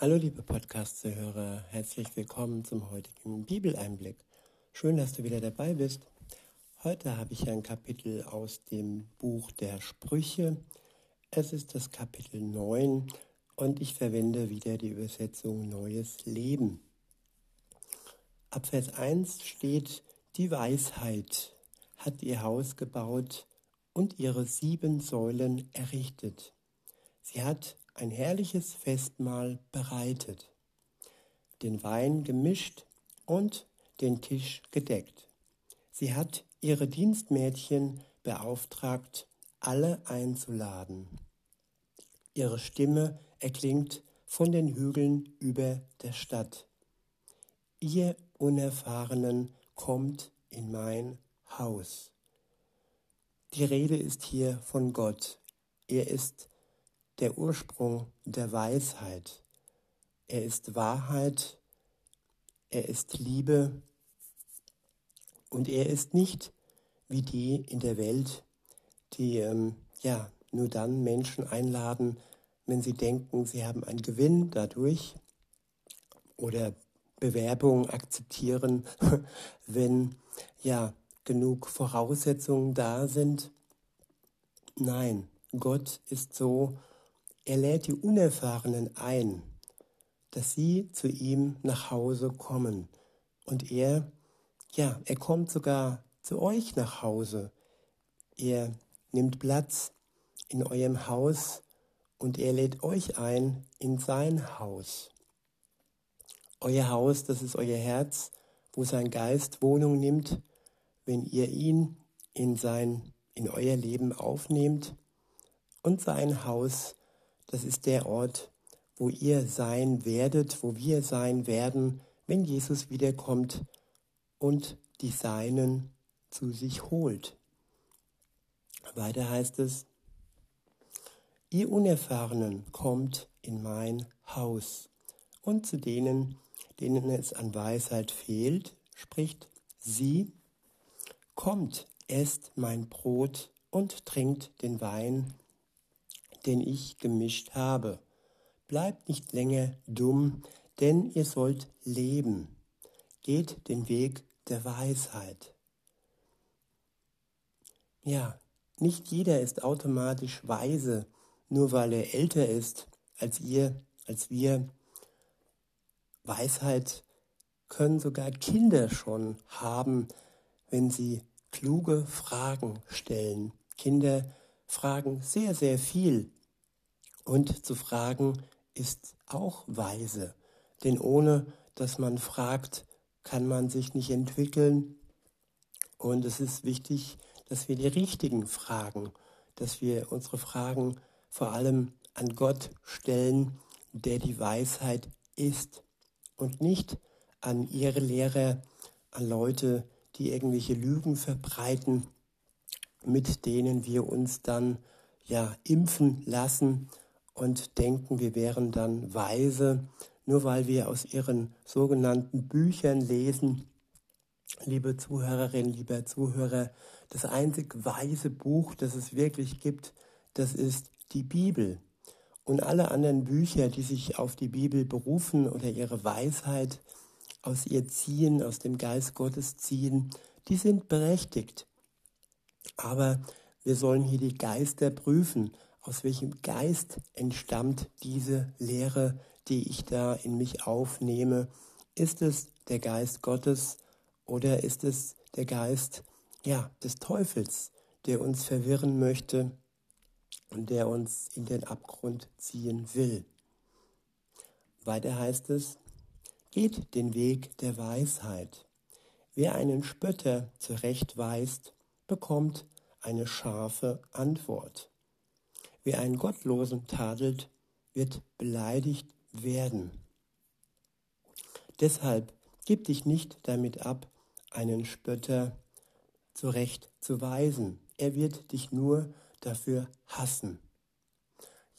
Hallo liebe Podcast-Zuhörer, herzlich willkommen zum heutigen Bibeleinblick. Schön, dass du wieder dabei bist. Heute habe ich ein Kapitel aus dem Buch der Sprüche. Es ist das Kapitel 9 und ich verwende wieder die Übersetzung Neues Leben. Ab Vers 1 steht, die Weisheit hat ihr Haus gebaut und ihre sieben Säulen errichtet. Sie hat ein herrliches Festmahl bereitet, den Wein gemischt und den Tisch gedeckt. Sie hat ihre Dienstmädchen beauftragt, alle einzuladen. Ihre Stimme erklingt von den Hügeln über der Stadt. Ihr Unerfahrenen kommt in mein Haus. Die Rede ist hier von Gott. Er ist der Ursprung der Weisheit. Er ist Wahrheit, er ist Liebe und er ist nicht wie die in der Welt, die ähm, ja nur dann Menschen einladen, wenn sie denken, sie haben einen Gewinn dadurch oder Bewerbungen akzeptieren, wenn ja genug Voraussetzungen da sind. Nein, Gott ist so, er lädt die Unerfahrenen ein, dass sie zu ihm nach Hause kommen. Und er, ja, er kommt sogar zu euch nach Hause. Er nimmt Platz in eurem Haus und er lädt euch ein in sein Haus. Euer Haus, das ist euer Herz, wo sein Geist Wohnung nimmt, wenn ihr ihn in sein, in euer Leben aufnehmt und sein Haus das ist der Ort, wo ihr sein werdet, wo wir sein werden, wenn Jesus wiederkommt und die Seinen zu sich holt. Weiter heißt es, ihr Unerfahrenen kommt in mein Haus und zu denen, denen es an Weisheit fehlt, spricht sie, kommt, esst mein Brot und trinkt den Wein, den ich gemischt habe. Bleibt nicht länger dumm, denn ihr sollt leben. Geht den Weg der Weisheit. Ja, nicht jeder ist automatisch weise, nur weil er älter ist als ihr, als wir. Weisheit können sogar Kinder schon haben, wenn sie kluge Fragen stellen. Kinder fragen sehr, sehr viel. Und zu fragen ist auch weise, denn ohne dass man fragt, kann man sich nicht entwickeln. Und es ist wichtig, dass wir die richtigen Fragen, dass wir unsere Fragen vor allem an Gott stellen, der die Weisheit ist und nicht an ihre Lehrer, an Leute, die irgendwelche Lügen verbreiten mit denen wir uns dann ja impfen lassen und denken, wir wären dann weise, nur weil wir aus ihren sogenannten Büchern lesen. Liebe Zuhörerinnen, lieber Zuhörer, das einzig weise Buch, das es wirklich gibt, das ist die Bibel. Und alle anderen Bücher, die sich auf die Bibel berufen oder ihre Weisheit aus ihr ziehen, aus dem Geist Gottes ziehen, die sind berechtigt. Aber wir sollen hier die Geister prüfen. Aus welchem Geist entstammt diese Lehre, die ich da in mich aufnehme? Ist es der Geist Gottes oder ist es der Geist ja, des Teufels, der uns verwirren möchte und der uns in den Abgrund ziehen will? Weiter heißt es, geht den Weg der Weisheit. Wer einen Spötter zurechtweist, bekommt eine scharfe Antwort. Wer einen Gottlosen tadelt, wird beleidigt werden. Deshalb gib dich nicht damit ab, einen Spötter zurechtzuweisen. Er wird dich nur dafür hassen.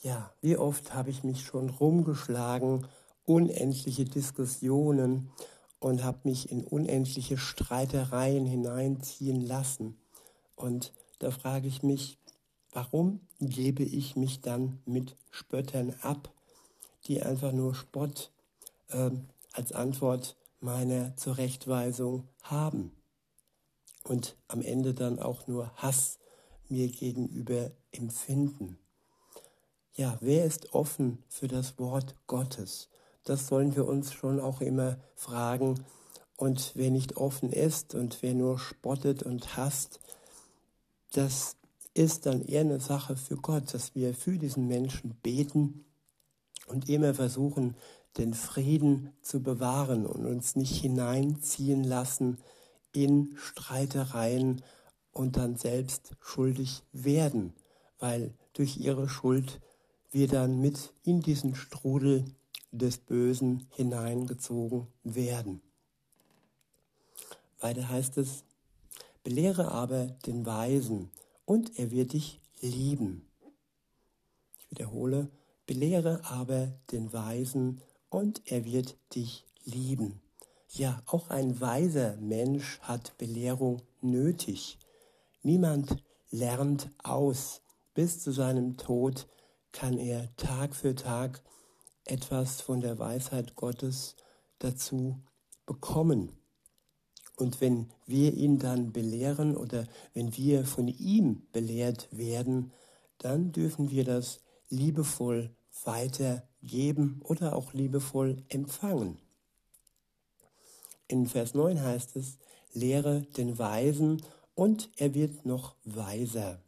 Ja, wie oft habe ich mich schon rumgeschlagen, unendliche Diskussionen und habe mich in unendliche Streitereien hineinziehen lassen. Und da frage ich mich, warum gebe ich mich dann mit Spöttern ab, die einfach nur Spott äh, als Antwort meiner Zurechtweisung haben und am Ende dann auch nur Hass mir gegenüber empfinden. Ja, wer ist offen für das Wort Gottes? Das sollen wir uns schon auch immer fragen. Und wer nicht offen ist und wer nur spottet und hasst, das ist dann eher eine Sache für Gott, dass wir für diesen Menschen beten und immer versuchen, den Frieden zu bewahren und uns nicht hineinziehen lassen in Streitereien und dann selbst schuldig werden, weil durch ihre Schuld wir dann mit in diesen Strudel des Bösen hineingezogen werden. Weiter heißt es, belehre aber den Weisen und er wird dich lieben. Ich wiederhole, belehre aber den Weisen und er wird dich lieben. Ja, auch ein weiser Mensch hat Belehrung nötig. Niemand lernt aus. Bis zu seinem Tod kann er Tag für Tag etwas von der Weisheit Gottes dazu bekommen. Und wenn wir ihn dann belehren oder wenn wir von ihm belehrt werden, dann dürfen wir das liebevoll weitergeben oder auch liebevoll empfangen. In Vers 9 heißt es, lehre den Weisen und er wird noch weiser.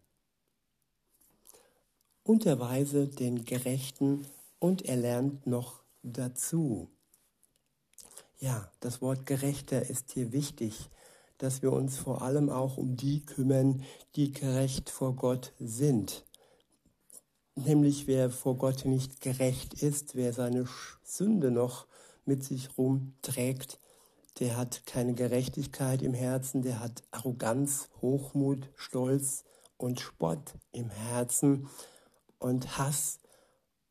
Unterweise den Gerechten und er lernt noch dazu. Ja, das Wort Gerechter ist hier wichtig, dass wir uns vor allem auch um die kümmern, die gerecht vor Gott sind. Nämlich wer vor Gott nicht gerecht ist, wer seine Sünde noch mit sich rumträgt, der hat keine Gerechtigkeit im Herzen, der hat Arroganz, Hochmut, Stolz und Spott im Herzen und Hass.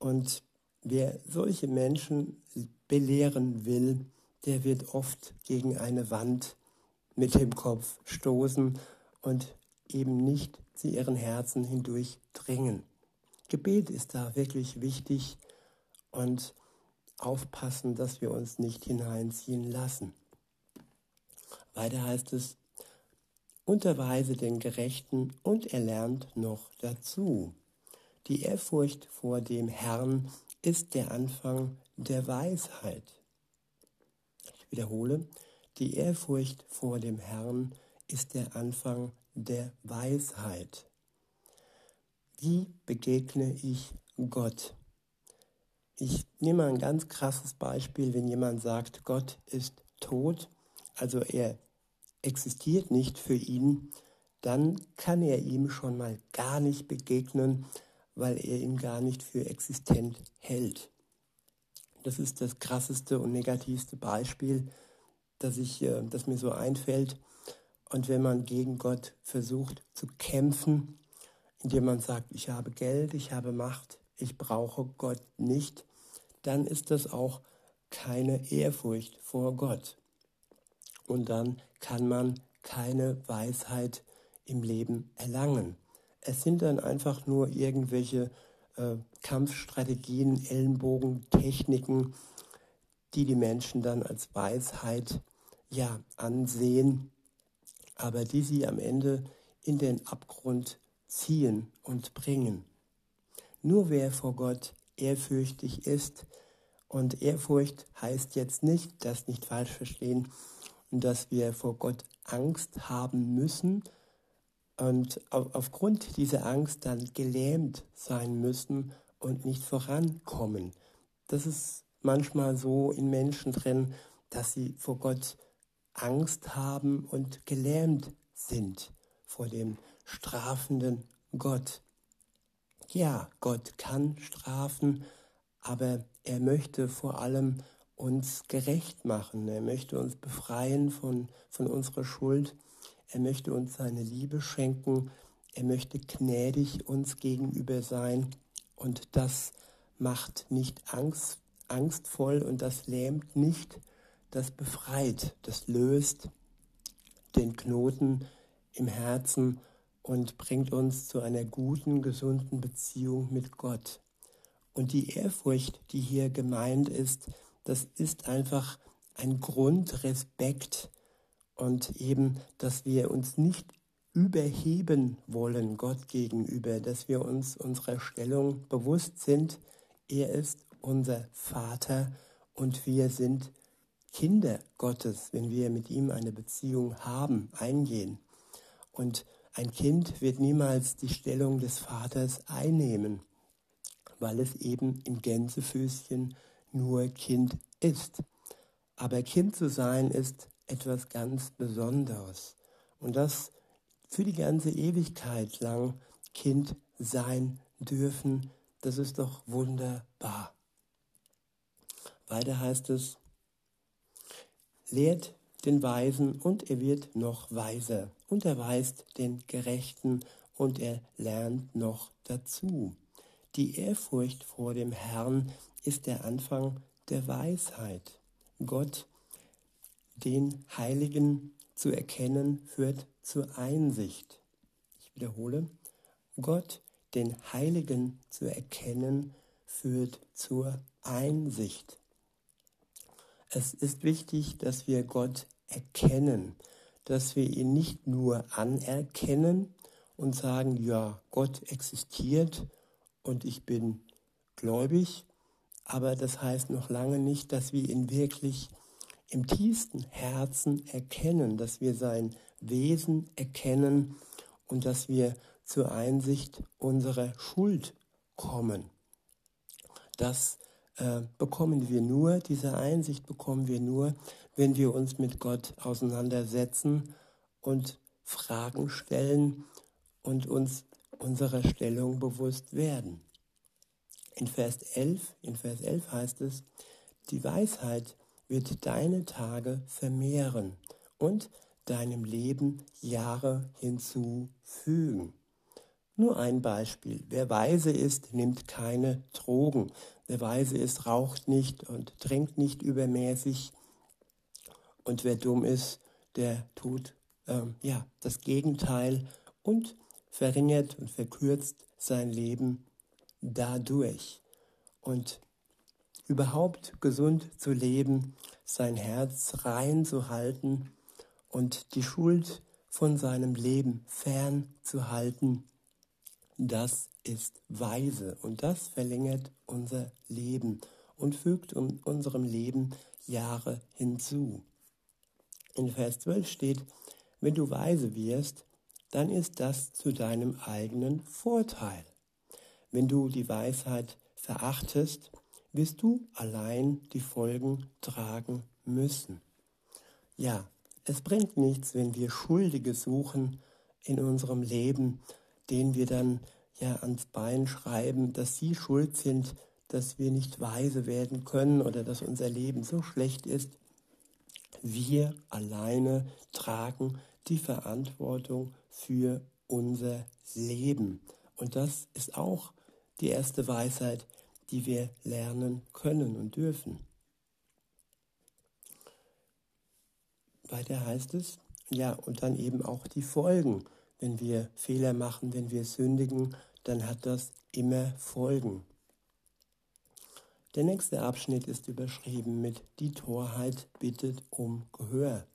Und wer solche Menschen belehren will, der wird oft gegen eine Wand mit dem Kopf stoßen und eben nicht zu ihren Herzen hindurch dringen. Gebet ist da wirklich wichtig und aufpassen, dass wir uns nicht hineinziehen lassen. Weiter heißt es, unterweise den Gerechten und er lernt noch dazu. Die Ehrfurcht vor dem Herrn ist der Anfang der Weisheit. Wiederhole, die Ehrfurcht vor dem Herrn ist der Anfang der Weisheit. Wie begegne ich Gott? Ich nehme ein ganz krasses Beispiel, wenn jemand sagt, Gott ist tot also er existiert nicht für ihn, dann kann er ihm schon mal gar nicht begegnen, weil er ihn gar nicht für existent hält. Das ist das krasseste und negativste Beispiel, das, ich, äh, das mir so einfällt. Und wenn man gegen Gott versucht zu kämpfen, indem man sagt, ich habe Geld, ich habe Macht, ich brauche Gott nicht, dann ist das auch keine Ehrfurcht vor Gott und dann kann man keine Weisheit im Leben erlangen. Es sind dann einfach nur irgendwelche äh, Kampfstrategien, Ellenbogen, Techniken, die die Menschen dann als Weisheit ja ansehen, aber die sie am Ende in den Abgrund ziehen und bringen. Nur wer vor Gott ehrfürchtig ist, und Ehrfurcht heißt jetzt nicht, das nicht falsch verstehen, dass wir vor Gott Angst haben müssen und aufgrund dieser Angst dann gelähmt sein müssen und nicht vorankommen. Das ist manchmal so in Menschen drin, dass sie vor Gott Angst haben und gelähmt sind vor dem strafenden Gott. Ja, Gott kann strafen, aber er möchte vor allem uns gerecht machen. Er möchte uns befreien von, von unserer Schuld. Er möchte uns seine Liebe schenken. Er möchte gnädig uns gegenüber sein. Und das macht nicht Angst, angstvoll und das lähmt nicht, das befreit, das löst den Knoten im Herzen und bringt uns zu einer guten, gesunden Beziehung mit Gott. Und die Ehrfurcht, die hier gemeint ist, das ist einfach ein Grundrespekt und eben, dass wir uns nicht überheben wollen Gott gegenüber, dass wir uns unserer Stellung bewusst sind. Er ist unser Vater und wir sind Kinder Gottes, wenn wir mit ihm eine Beziehung haben, eingehen. Und ein Kind wird niemals die Stellung des Vaters einnehmen, weil es eben im Gänsefüßchen nur Kind ist. Aber Kind zu sein ist etwas ganz Besonderes. Und das für die ganze Ewigkeit lang Kind sein dürfen, das ist doch wunderbar. Weiter heißt es, lehrt den Weisen und er wird noch weiser, unterweist den Gerechten und er lernt noch dazu. Die Ehrfurcht vor dem Herrn ist der Anfang der Weisheit. Gott, den Heiligen zu erkennen, führt zur Einsicht. Ich wiederhole, Gott, den Heiligen zu erkennen, führt zur Einsicht. Es ist wichtig, dass wir Gott erkennen, dass wir ihn nicht nur anerkennen und sagen, ja, Gott existiert und ich bin gläubig, aber das heißt noch lange nicht, dass wir ihn wirklich im tiefsten Herzen erkennen, dass wir sein Wesen erkennen und dass wir zur Einsicht unserer Schuld kommen. Das äh, bekommen wir nur, diese Einsicht bekommen wir nur, wenn wir uns mit Gott auseinandersetzen und Fragen stellen und uns unserer Stellung bewusst werden. In Vers 11, in Vers 11 heißt es, die Weisheit wird deine Tage vermehren und deinem Leben Jahre hinzufügen. Nur ein Beispiel. Wer weise ist, nimmt keine Drogen. Wer weise ist, raucht nicht und trinkt nicht übermäßig. Und wer dumm ist, der tut ähm, ja das Gegenteil und verringert und verkürzt sein Leben dadurch. Und überhaupt gesund zu leben, sein Herz rein zu halten und die Schuld von seinem Leben fern zu halten, das ist weise und das verlängert unser Leben und fügt um unserem Leben Jahre hinzu. In Vers 12 steht, wenn du weise wirst, dann ist das zu deinem eigenen Vorteil. Wenn du die Weisheit verachtest, wirst du allein die Folgen tragen müssen. Ja, es bringt nichts, wenn wir Schuldige suchen in unserem Leben, denen wir dann ja ans Bein schreiben, dass sie schuld sind, dass wir nicht weise werden können oder dass unser Leben so schlecht ist. Wir alleine tragen die Verantwortung für unser Leben. Und das ist auch die erste Weisheit, die wir lernen können und dürfen. Weiter heißt es, ja, und dann eben auch die Folgen wenn wir Fehler machen, wenn wir sündigen, dann hat das immer Folgen. Der nächste Abschnitt ist überschrieben mit Die Torheit bittet um Gehör.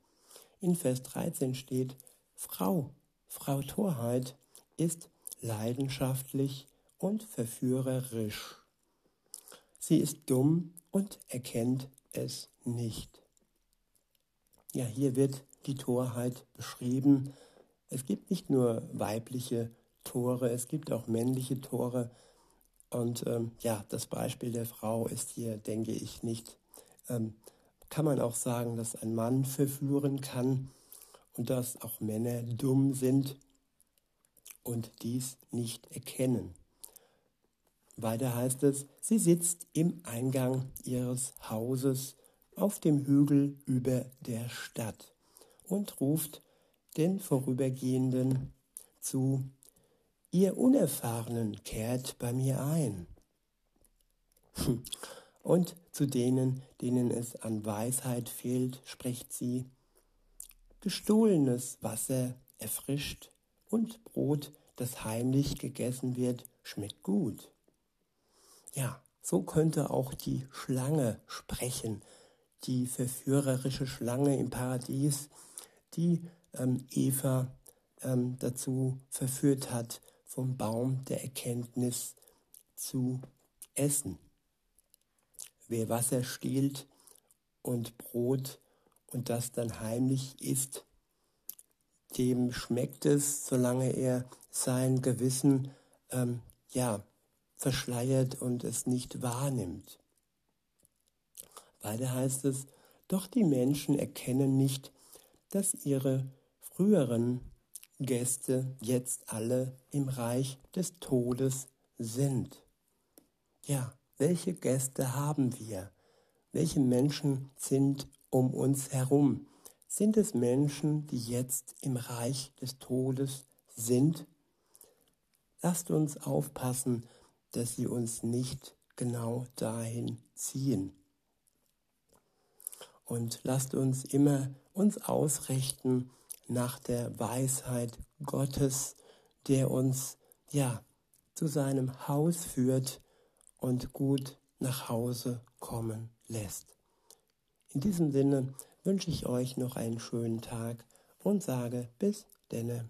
In Vers 13 steht, Frau, Frau Torheit ist leidenschaftlich und verführerisch. Sie ist dumm und erkennt es nicht. Ja, hier wird die Torheit beschrieben es gibt nicht nur weibliche Tore, es gibt auch männliche Tore. Und ähm, ja, das Beispiel der Frau ist hier, denke ich, nicht. Ähm, kann man auch sagen, dass ein Mann verführen kann und dass auch Männer dumm sind und dies nicht erkennen. Weiter heißt es, sie sitzt im Eingang ihres Hauses auf dem Hügel über der Stadt und ruft den Vorübergehenden zu, ihr Unerfahrenen kehrt bei mir ein. Und zu denen, denen es an Weisheit fehlt, spricht sie, gestohlenes Wasser erfrischt und Brot, das heimlich gegessen wird, schmeckt gut. Ja, So könnte auch die Schlange sprechen, die verführerische Schlange im Paradies, die ähm, Eva ähm, dazu verführt hat, vom Baum der Erkenntnis zu essen. Wer Wasser stiehlt und Brot und das dann heimlich isst, dem schmeckt es, solange er sein Gewissen ähm, ja verschleiert und es nicht wahrnimmt. Weiter heißt es, doch die Menschen erkennen nicht, dass ihre früheren Gäste jetzt alle im Reich des Todes sind. Ja, welche Gäste haben wir? Welche Menschen sind um uns herum? Sind es Menschen, die jetzt im Reich des Todes sind? Lasst uns aufpassen, dass sie uns nicht genau dahin ziehen. Und lasst uns immer uns ausrichten nach der Weisheit Gottes, der uns ja zu seinem Haus führt und gut nach Hause kommen lässt. In diesem Sinne wünsche ich euch noch einen schönen Tag und sage bis denne.